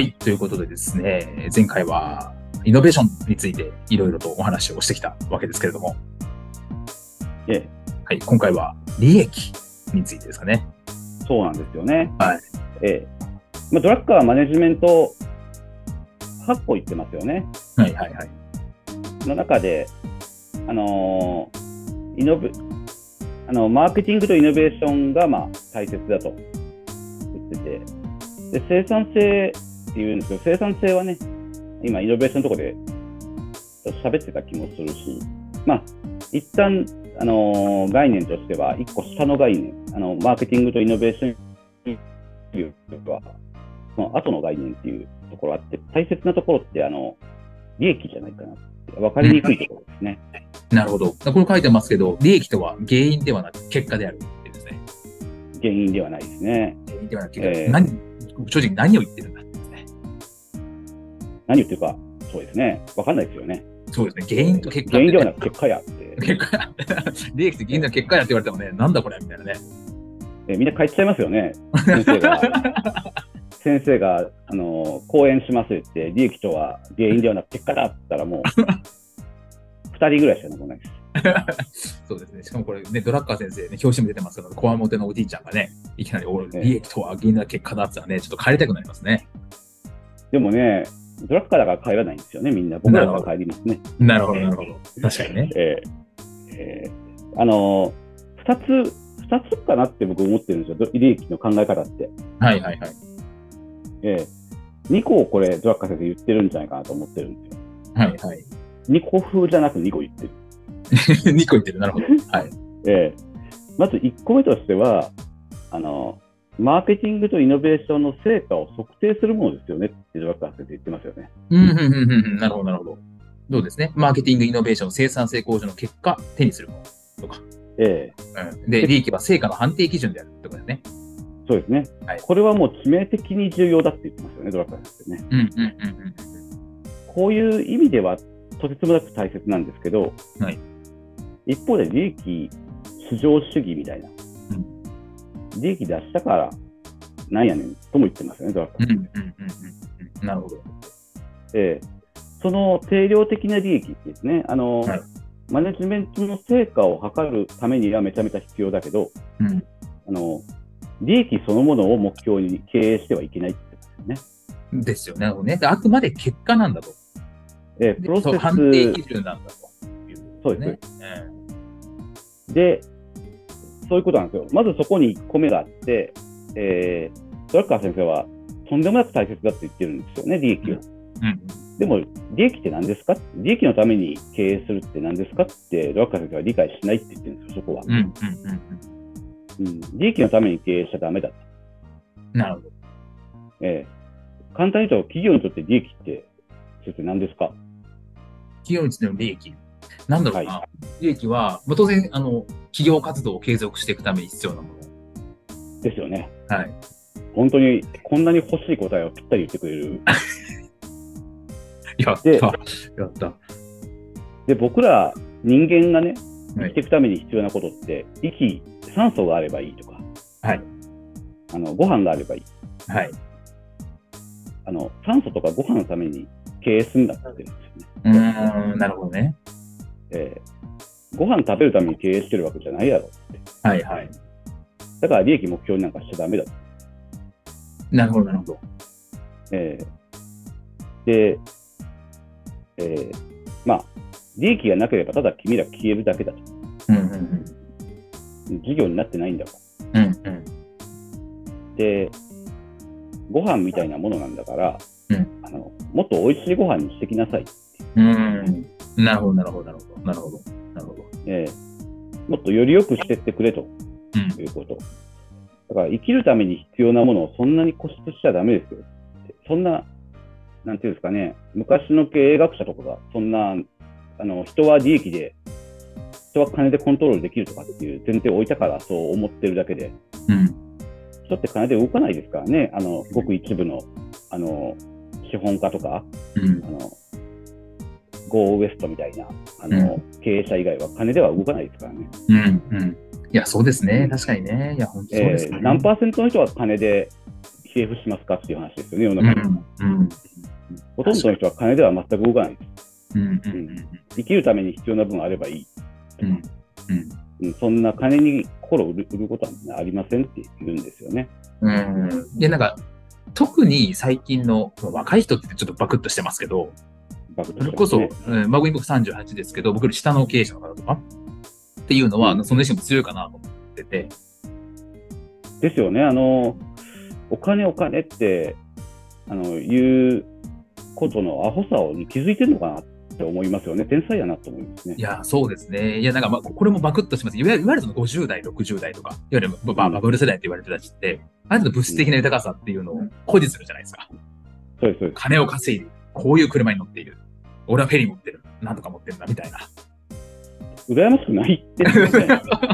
はい、ということでですね、前回はイノベーションについていろいろとお話をしてきたわけですけれども、ええ、はい、今回は利益についてですかね。そうなんですよね。はい。ええ。まあ、ドラッカーはマネジメント8個言ってますよね。はいはいはい。の中で、あのーイノベ、あの、マーケティングとイノベーションが、まあ、大切だと言ってて、で、生産性っていうんですけど、生産性はね、今、イノベーションのところで喋ってた気もするし、まあ、一旦、あのー概念としては、一個下の概念、あの、マーケティングとイノベーションっていうのは、その後の概念っていうところあって、大切なところって、あの、利益じゃないかなって、わかりにくいところですね。なるほど。これ書いてますけど、利益とは原因ではなく結果であるってですね。原因ではないですね。原因ではなくえー何正直何を言ってるんだってですね。何言ってるか、そうですね。わかんないですよね。そうですね。原因と結果原因ではなくく結果やって。結果や。利益と原因の結果やって言われてもね、なんだこれみたいなね。えみんな帰っちゃいますよね。先生が、先生が、あの、講演しますって、利益とは原因ではなく結果だって言ったらもう、二人ぐらいしか残らないです。そうですね。しかもこれね、ドラッカー先生ね、表紙も出てますけど、こわもてのおじいちゃんがね、いきなり、利益とは原因の結果だって言ったらね、ちょっと帰りたくなりますね。でもね、ドラッカーだから帰らないんですよね、みんな。僕らから帰りますね。なるほど、なるほど。確かにね。えーえーあの、二つ、二つかなって僕思ってるんですよ。ど利益の考え方って。はいはいはい。えー、2個をこれ、ドラッカー先生言ってるんじゃないかなと思ってるんですよ。はいはい。2個風じゃなく2個言ってる。2個言ってる。なるほど。はい。えーまず1個目としては、あの、マーケティングとイノベーションの成果を測定するものですよねってドラッカー先生言ってますよね。うん、うん、うん、うんうん。なるほど、なるほど。そうですね。マーケティング、イノベーション、生産性向上の結果、手にするものとか。えうん。で、利益は成果の判定基準であるってことですね。ーそうですね、はいこれはもう致命的に重要だって言ってますよね、ドラッカー先生ね。うん、うん、うん、うん。こういう意味ではとてつもなく大切なんですけど、はい一方で利益至上主義みたいな、利益出したからなんやねんとも言ってますよね、ドラッカーうん、うん、うん、うんうん。なるほど。ええその定量的な利益ですね、あの、はいマネジメントの成果を図るためにはめちゃめちゃ必要だけど、うん。あの利益そのものを目標に経営してはいけないってことですよね。ですよね。ね。であくまで結果なんだと。ええでプロセス判定基準なんだと。そうですね。で、そういうことなんですよ。まずそこに1個目があって、えー、ドラッカー先生はとんでもなく大切だって言ってるんですよね、利益を。うん。でも、利益って何ですか？利益のために経営するって何ですか？って、ドラッカー先生は理解しないって言ってるんですよ、そこは。うん、利益のために経営しちゃダメだと。うん。なるほど。えー簡単に言うと、企業にとって利益って、先生何ですか？企業についての利益。なんだろうな。は利益は、まあ当然、あの、企業活動を継続していくために必要なもですよね。の。はい。本当に、こんなに欲しい答えをぴったり言ってくれる。やった。でやった。で、僕ら人間がね、はい生きていくために必要なことって、息、酸素があればいいとか、はい。あの、ご飯があればいい。はい。あの、酸素とかご飯のために経営するんだって言ってるんですよね。うーん、なるほどね。えーご飯食べるために経営してるわけじゃないだろうって。はいはい。だから利益目標になんかしちゃダメだと。なるほど、なるほど。えーで、えーまあ、利益がなければただ君ら消えるだけだと。うんうん事業になってないんだかうん。うんうん。ら。って、ご飯みたいなものなんだから、うんあのもっと美味しいご飯にしてきなさい。うん。なるほど、なるほど、なるほど。なるほど。えーもっとより良くしてってくれとうん。いうこと。だから生きるために必要なものをそんなに固執しちゃダメですよ。そんな、なんていうんですかね、昔の経営学者とかが、そんな、あの、人は利益で、人は金でコントロールできるとかっていう前提を置いたからそう思ってるだけで、うん。人って金で動かないですからね、あの、ごく一部の、あの、資本家とか、うんあ。の、ゴーウエストみたいな、あの、経営者以外は金では動かないですからね。うん。うん。いや、そうですね。確かにね。いや、本当そうですね。えー何パーセントの人は金で系譜しますかっていう話ですよね、世のう中に。ん。うん。ほとんどの人は金では全く動かないです。うん。うん。生きるために必要な分あればいい。うん。うん。うん、そんな金に心を売る売ることはありませんって言うんですよね。うん。いや、なんか、特に最近の若い人ってちょっとバクッとしてますけど、バクッとそれこそ、マグイン僕38ですけど、僕より下の経営者の方とかっていうのは、うんその意識も強いかなと思ってて、ですよね。あの、お金お金って、あの、言うことのアホさに気づいてるのかなって思いますよね。天才やなと思いますねい。や、そうですね。いや、なんか、まあ、これもバクッとします。いわゆる、いわゆるその50代、60代とか、いわゆるバババブル世代って言われてた人って、ある程度物質的な豊かさっていうのを誇示するじゃないですか。そうです。金を稼いで。こういう車に乗っている。俺はフェリー持ってる。なんとか持ってるんだ、みたいな。羨ましくないってね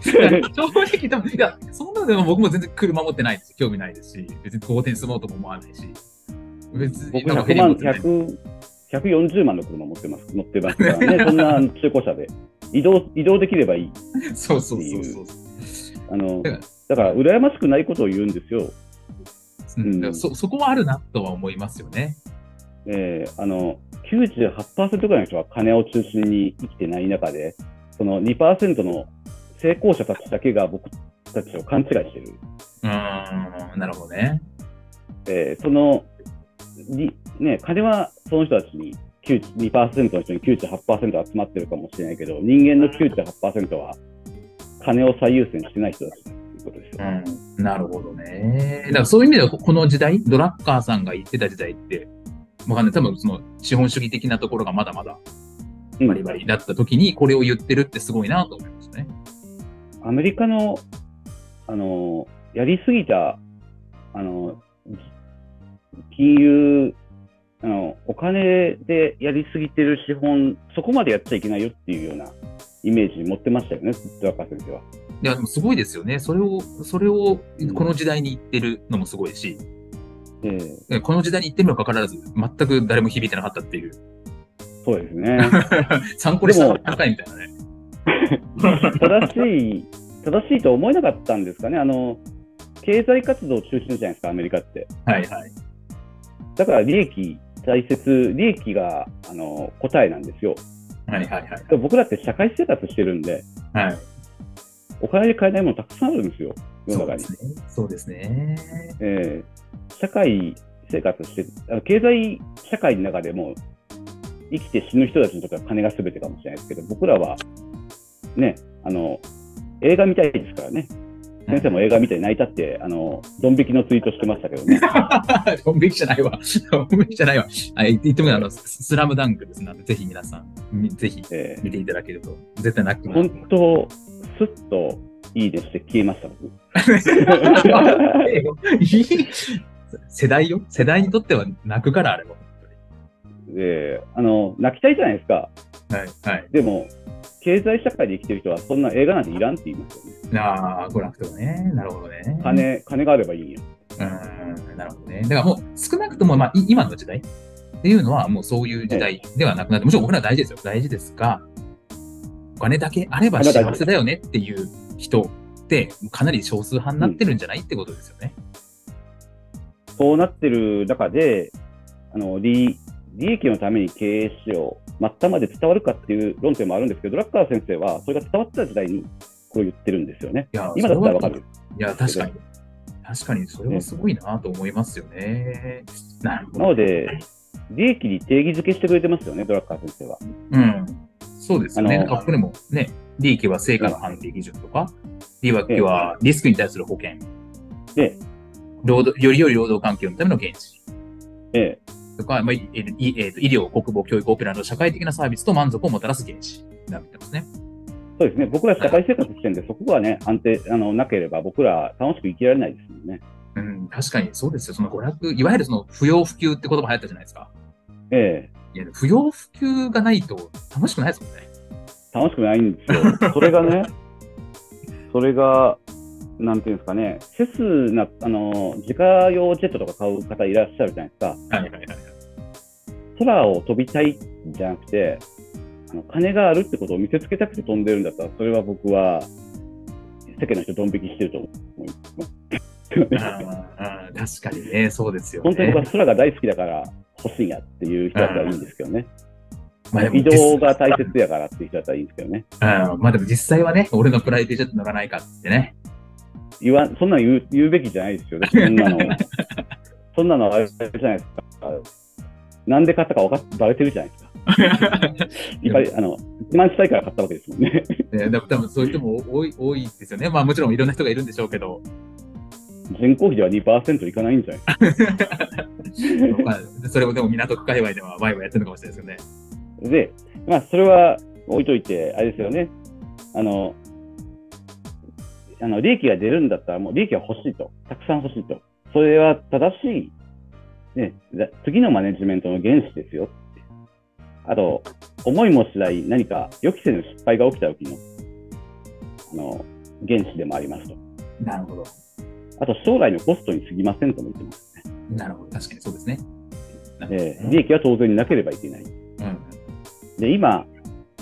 正直、多分、いや、そんなのでも僕も全然車持ってないですし、興味ないですし、別に豪邸に住もうとも思わないし、別に僕なんかフェ100万、リー持ってない。100 140万の車持ってます、乗ってますからね。そんな中古車で。移動、移動できればいい。そうそうそうそう。あの、だから羨ましくないことを言うんですよ。うんそそこはあるなとは思いますよね。えーあの、98%ぐらいの人は金を中心に生きてない中で、その2%の成功者たちだけが僕たちを勘違いしてる。うーん、なるほどね。えーその、にね、金はその人たちに9 2%の人に98%集まってるかもしれないけど、人間の98%は金を最優先してない人たちということですよ。うん、なるほどね。だからそういう意味では、ここの時代、ドラッカーさんが言ってた時代って、わかんない。多分その資本主義的なところがまだまだうんバリバリだった時に、これを言ってるってすごいなと思いましたね。アメリカの、あの、やりすぎた、あの、金融、あの、お金でやりすぎてる資本、そこまでやっちゃいけないよっていうようなイメージ持ってましたよね、ドラッカー先生は。いや、でもすごいですよね。それを、それをこの時代に言ってるのもすごいし、えええこの時代に言ってるにもかかわらず、全く誰も響いてなかったっていう。そうですね。参考にしたら高いみたいなね。正しい、正しいと思えなかったんですかね。あの、経済活動中心じゃないですか、アメリカって。はいはい。だから利益大切、利益が、あの、答えなんですよ。はいはいはい。で僕らって社会生活してるんで、はい。お金で買えないものたくさんあるんですよ、世の中に。そうですね。すね。えー社会生活してあの、経済社会の中でも、生きて死ぬ人たちにとっては金が全てかもしれないですけど、僕らは、ね、あの、映画見たいですからね。先生も映画見て泣いたって、あの、ドン引きのツイートしてましたけどね。ドン引きじゃないわ。ドン引きじゃないわ。あ言ってもあの、ススラムダンクですので、ぜひ皆さん、みぜひえー見ていただけると、絶対泣くな本当、スッといいですって消えました、僕。世代よ。世代にとっては泣くから、あれも。で、あの、泣きたいじゃないですか。はい。はい。でも、経済社会で生きてる人は、そんな映画なんていらんって言いますよね。ああ、娯楽とかね。なるほどね。金、金があればいいんや。うん、なるほどね。だからもう少なくとも、まあ、い今の時代っていうのはもうそういう時代ではなくなって、もちろんお金は大事ですよ。大事ですが、お金だけあれば幸せだよねっていう人ってかなり少数派になってるんじゃないってことですよね。そうなってる中で、あの利利益のために経営しよう、末端まで伝わるかっていう論点もあるんですけど、ドラッカー先生はそれが伝わってた時代にこれを言ってるんですよね。いや今だったらわかる。いや、確かに。確かにそれはすごいなと思いますよね。なるほど。なので、利益に定義づけしてくれてますよね、ドラッカー先生は。うん。そうですよね。あのあここでもね、利益は成果の判定基準とか、利益はリスクに対する保険。で、労働、より良い労働環境のための原資。ええ、とか、まあ、いえーえーと医療、国防、教育、オペラなど社会的なサービスと満足をもたらす原資になってますね。そうですね。僕ら社会生活してるんで、そこがね、安定、あの、なければ僕ら楽しく生きられないですもんね。うん、確かにそうですよ。その娯楽、いわゆるその不要不急って言葉流行ったじゃないですか。ええ、いや、不要不急がないと楽しくないですもんね。楽しくないんですよ。それがね、それが、なんていうんですかね、セスな、あの、自家用ジェットとか買う方いらっしゃるじゃないですか。はいはいはいはい。空を飛びたいんじゃなくて、あの金があるってことを見せつけたくて飛んでるんだったら、それは僕は、世間の人ドン引きしてると思います。確かにね、そうですよね。本当に僕は空が大好きだから欲しいんやっていう人だったらいいんですけどね。まあでも移動が大切やからっていう人だったらいいんですけどね。うんまあでも実際はね、俺のプライベートジェット乗らないかってね。言わそんなの言う言うべきじゃないですよね。そんなの。そんなのあれじゃないですか。なんで買ったか分かっバレてるじゃないですか。いっぱ い、あの、一万したいから買ったわけですもんね。ねだから多分そういう人も多い多いですよね。まあもちろんいろんな人がいるんでしょうけど、人口比では2%いかないんじゃない？まあ、それもでも港区界隈ではワイワイやってるのかもしれないですよね。で、まあ、それは置いといて、あれですよね。あの、あの利益が出るんだったら、もう利益が欲しいと。たくさん欲しいと。それは正しい、ね、だ次のマネジメントの原資ですよ。あと、思いもしない何か予期せぬ失敗が起きた時の、あの、原資でもありますと。なるほど。あと、将来のコストに過ぎませんとも言ってますね。なるほど。確かにそうですね。えー利益は当然なければいけない。うん。で、今、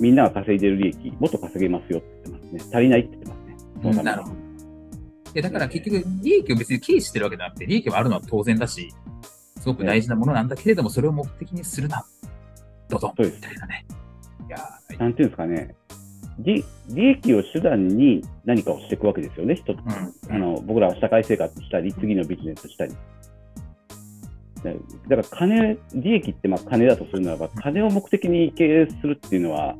みんなが稼いでる利益、もっと稼げますよって言ってますね。足りないって言ってますね。そのためになるほど。でだから結局、利益を別に軽視してるわけじゃなくて、利益はあるのは当然だし、すごく大事なものなんだけれども、それを目的にするな。どうぞ。みたいなね。いやーなんていうんですかね。利利益を手段に何かをしていくわけですよね、人うん。あの僕らは社会生活したり、次のビジネスしたり。でだから金、利益ってまあ金だとするならば、金を目的に経営するっていうのは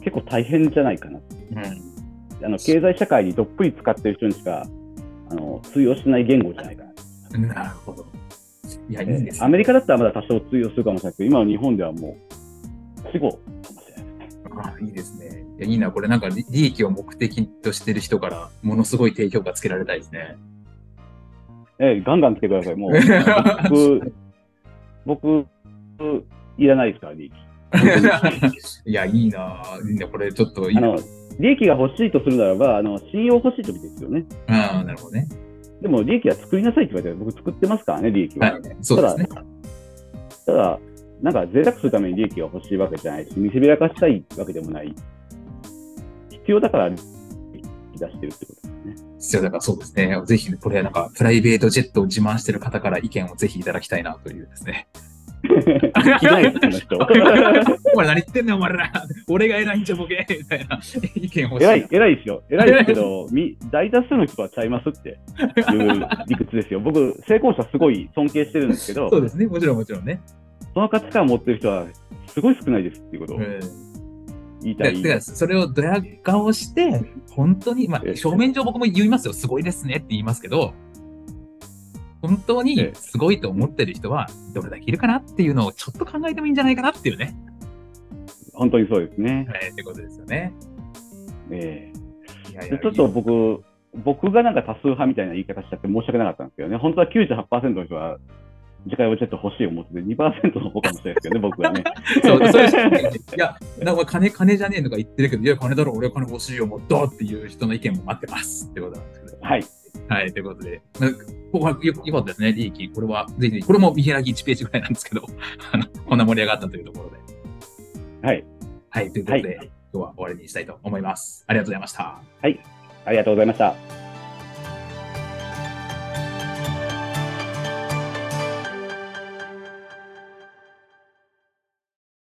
結構大変じゃないかな。うん。あの経済社会にどっぷり使ってる人にしかあの通用しない言語じゃないかな。なるほど。いや、いいですね。アメリカだったらまだ多少通用するかもしれないけど、今の日本ではもう死後。あいいですね。いや、いいな。これなんか利利益を目的としてる人から、ものすごい低評価つけられたいですね。ええ、ガンガンつけてください。もう、僕、僕、いらないですから、利益。いや、いいな。いいな。これちょっといいな。あの、利益が欲しいとするならば、あの、信用欲しい時ですよね。ああ、なるほどね。でも、利益は作りなさいって言われて、僕作ってますからね、利益は。はい。そうですね。ただ、なんか贅沢するために利益が欲しいわけじゃないし、見せびらかしたいわけでもない。必要だから、出してるってことですね。必要だからそうですね。ぜひ、これなんか、プライベートジェットを自慢してる方から意見をぜひいただきたいなというですね。いです、この人。お前何言ってんねん、お前ら。俺が偉いんじゃボケみたいな意見欲しい。偉い、偉いですよ。偉いですけど、み大多数の人はちゃいますっていう理屈ですよ。僕、成功者すごい尊敬してるんですけど、そうですね。もちろんもちろんね。その価値観を持ってる人はすごい少ないですっていうことをうん。言いたい。だだからそれをドヤ顔して、本当に、まあ、ええ正面上僕も言いますよ。すごいですねって言いますけど、本当にええすごいと思ってる人はどれだけいるかなっていうのをちょっと考えてもいいんじゃないかなっていうね。本当にそうですね。はい、ってことですよね。えいやいちょっと僕、僕がなんか多数派みたいな言い方しちゃって申し訳なかったんですけどね、本当は98%の人は自家用ジェット欲しい思ってて、2%の方かもしれないですけどね、僕はね。そう、そういや、なんか金、金じゃねえとか言ってるけど、いや、金だろ、俺は金欲しいよ、もっとっていう人の意見も待ってますってことなんですけど。はい。はい、ということで、まあここはよよかったですね、利益。これは、ぜひ、これも見開き1ページぐらいなんですけど、あの、こんな盛り上がったというところで。はい。はい、ということで、は今日は終わりにしたいと思います。ありがとうございました。ありがとうございました。